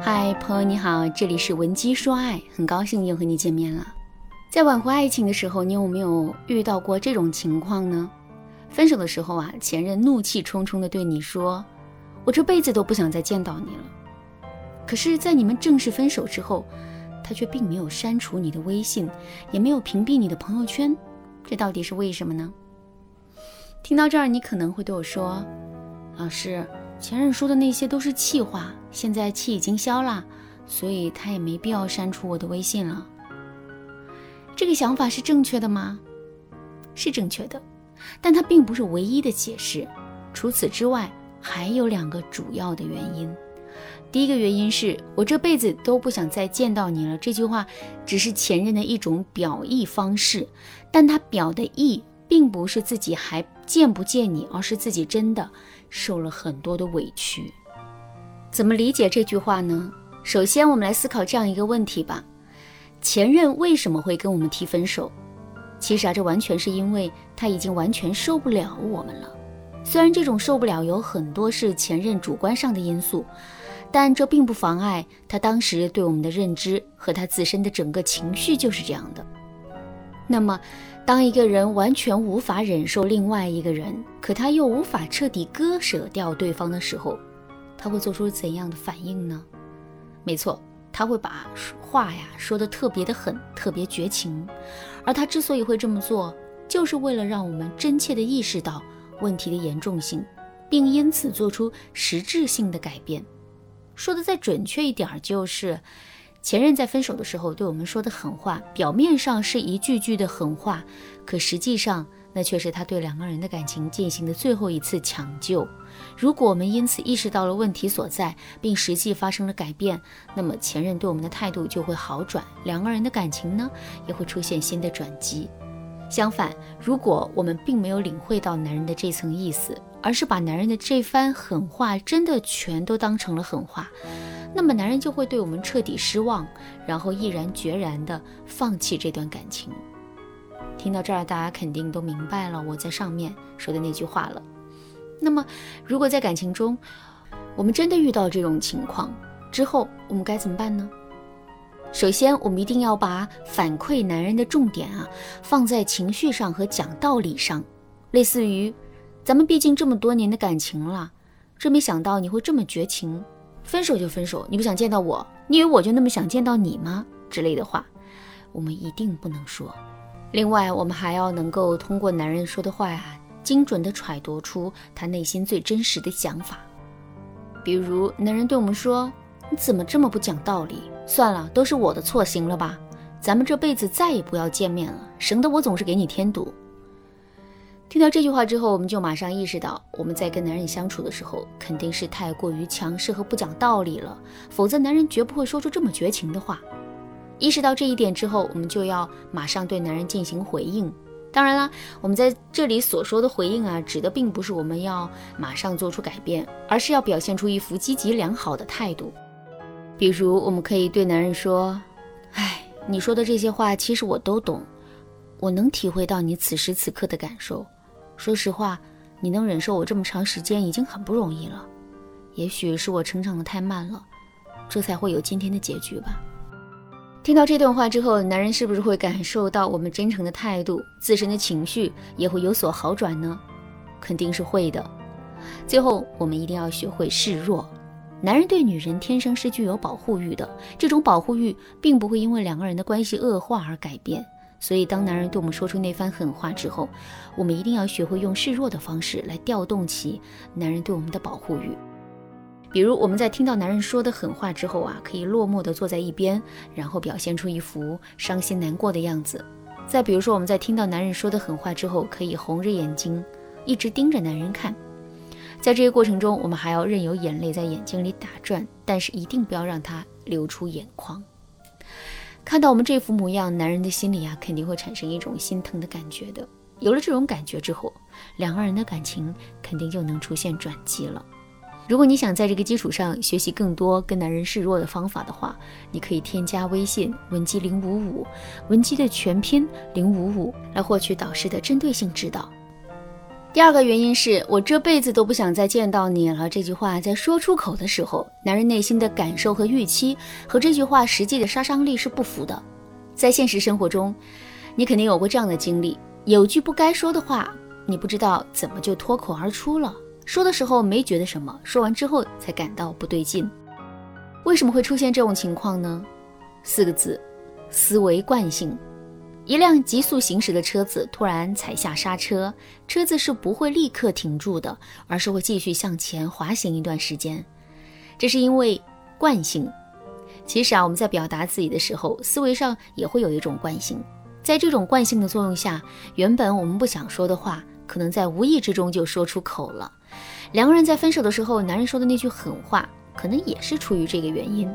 嗨，朋友你好，这里是文姬说爱，很高兴又和你见面了。在挽回爱情的时候，你有没有遇到过这种情况呢？分手的时候啊，前任怒气冲冲地对你说：“我这辈子都不想再见到你了。”可是，在你们正式分手之后，他却并没有删除你的微信，也没有屏蔽你的朋友圈，这到底是为什么呢？听到这儿，你可能会对我说：“老师，前任说的那些都是气话，现在气已经消了，所以他也没必要删除我的微信了。”这个想法是正确的吗？是正确的。但它并不是唯一的解释，除此之外，还有两个主要的原因。第一个原因是我这辈子都不想再见到你了。这句话只是前任的一种表意方式，但他表的意并不是自己还见不见你，而是自己真的受了很多的委屈。怎么理解这句话呢？首先，我们来思考这样一个问题吧：前任为什么会跟我们提分手？其实啊，这完全是因为他已经完全受不了我们了。虽然这种受不了有很多是前任主观上的因素，但这并不妨碍他当时对我们的认知和他自身的整个情绪就是这样的。那么，当一个人完全无法忍受另外一个人，可他又无法彻底割舍掉对方的时候，他会做出怎样的反应呢？没错。他会把话呀说的特别的狠，特别绝情，而他之所以会这么做，就是为了让我们真切的意识到问题的严重性，并因此做出实质性的改变。说的再准确一点，就是前任在分手的时候对我们说的狠话，表面上是一句句的狠话，可实际上。那却是他对两个人的感情进行的最后一次抢救。如果我们因此意识到了问题所在，并实际发生了改变，那么前任对我们的态度就会好转，两个人的感情呢也会出现新的转机。相反，如果我们并没有领会到男人的这层意思，而是把男人的这番狠话真的全都当成了狠话，那么男人就会对我们彻底失望，然后毅然决然地放弃这段感情。听到这儿，大家肯定都明白了我在上面说的那句话了。那么，如果在感情中，我们真的遇到这种情况之后，我们该怎么办呢？首先，我们一定要把反馈男人的重点啊放在情绪上和讲道理上，类似于“咱们毕竟这么多年的感情了，真没想到你会这么绝情，分手就分手，你不想见到我，你以为我就那么想见到你吗？”之类的话，我们一定不能说。另外，我们还要能够通过男人说的话呀，精准地揣度出他内心最真实的想法。比如，男人对我们说：“你怎么这么不讲道理？算了，都是我的错，行了吧？咱们这辈子再也不要见面了，省得我总是给你添堵。”听到这句话之后，我们就马上意识到，我们在跟男人相处的时候，肯定是太过于强势和不讲道理了，否则男人绝不会说出这么绝情的话。意识到这一点之后，我们就要马上对男人进行回应。当然啦，我们在这里所说的回应啊，指的并不是我们要马上做出改变，而是要表现出一副积极良好的态度。比如，我们可以对男人说：“哎，你说的这些话，其实我都懂，我能体会到你此时此刻的感受。说实话，你能忍受我这么长时间已经很不容易了。也许是我成长的太慢了，这才会有今天的结局吧。”听到这段话之后，男人是不是会感受到我们真诚的态度，自身的情绪也会有所好转呢？肯定是会的。最后，我们一定要学会示弱。男人对女人天生是具有保护欲的，这种保护欲并不会因为两个人的关系恶化而改变。所以，当男人对我们说出那番狠话之后，我们一定要学会用示弱的方式来调动起男人对我们的保护欲。比如我们在听到男人说的狠话之后啊，可以落寞地坐在一边，然后表现出一副伤心难过的样子。再比如说我们在听到男人说的狠话之后，可以红着眼睛，一直盯着男人看。在这些过程中，我们还要任由眼泪在眼睛里打转，但是一定不要让它流出眼眶。看到我们这副模样，男人的心里啊，肯定会产生一种心疼的感觉的。有了这种感觉之后，两个人的感情肯定就能出现转机了。如果你想在这个基础上学习更多跟男人示弱的方法的话，你可以添加微信文姬零五五，文姬的全拼零五五，来获取导师的针对性指导。第二个原因是我这辈子都不想再见到你了。这句话在说出口的时候，男人内心的感受和预期和这句话实际的杀伤力是不符的。在现实生活中，你肯定有过这样的经历：有句不该说的话，你不知道怎么就脱口而出了。说的时候没觉得什么，说完之后才感到不对劲。为什么会出现这种情况呢？四个字：思维惯性。一辆急速行驶的车子突然踩下刹车，车子是不会立刻停住的，而是会继续向前滑行一段时间。这是因为惯性。其实啊，我们在表达自己的时候，思维上也会有一种惯性。在这种惯性的作用下，原本我们不想说的话，可能在无意之中就说出口了。两个人在分手的时候，男人说的那句狠话，可能也是出于这个原因。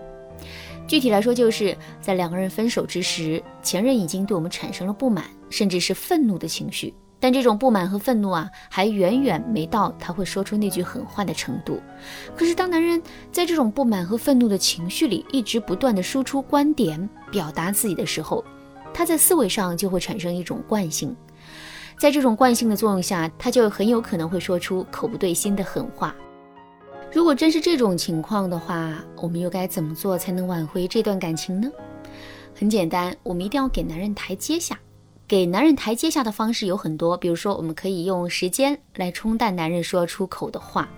具体来说，就是在两个人分手之时，前任已经对我们产生了不满，甚至是愤怒的情绪。但这种不满和愤怒啊，还远远没到他会说出那句狠话的程度。可是，当男人在这种不满和愤怒的情绪里，一直不断的输出观点、表达自己的时候，他在思维上就会产生一种惯性。在这种惯性的作用下，他就很有可能会说出口不对心的狠话。如果真是这种情况的话，我们又该怎么做才能挽回这段感情呢？很简单，我们一定要给男人台阶下。给男人台阶下的方式有很多，比如说，我们可以用时间来冲淡男人说出口的话，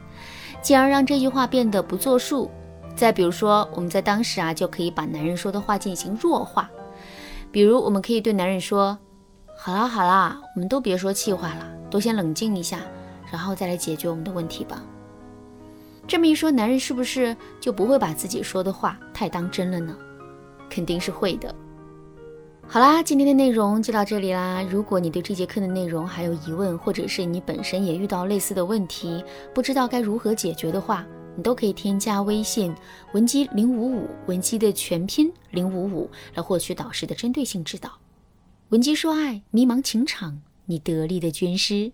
进而让这句话变得不作数。再比如说，我们在当时啊，就可以把男人说的话进行弱化。比如，我们可以对男人说：“好啦好啦，我们都别说气话了，都先冷静一下，然后再来解决我们的问题吧。”这么一说，男人是不是就不会把自己说的话太当真了呢？肯定是会的。好啦，今天的内容就到这里啦。如果你对这节课的内容还有疑问，或者是你本身也遇到类似的问题，不知道该如何解决的话，你都可以添加微信文姬零五五，文姬的全拼零五五，来获取导师的针对性指导。文姬说爱，迷茫情场，你得力的军师。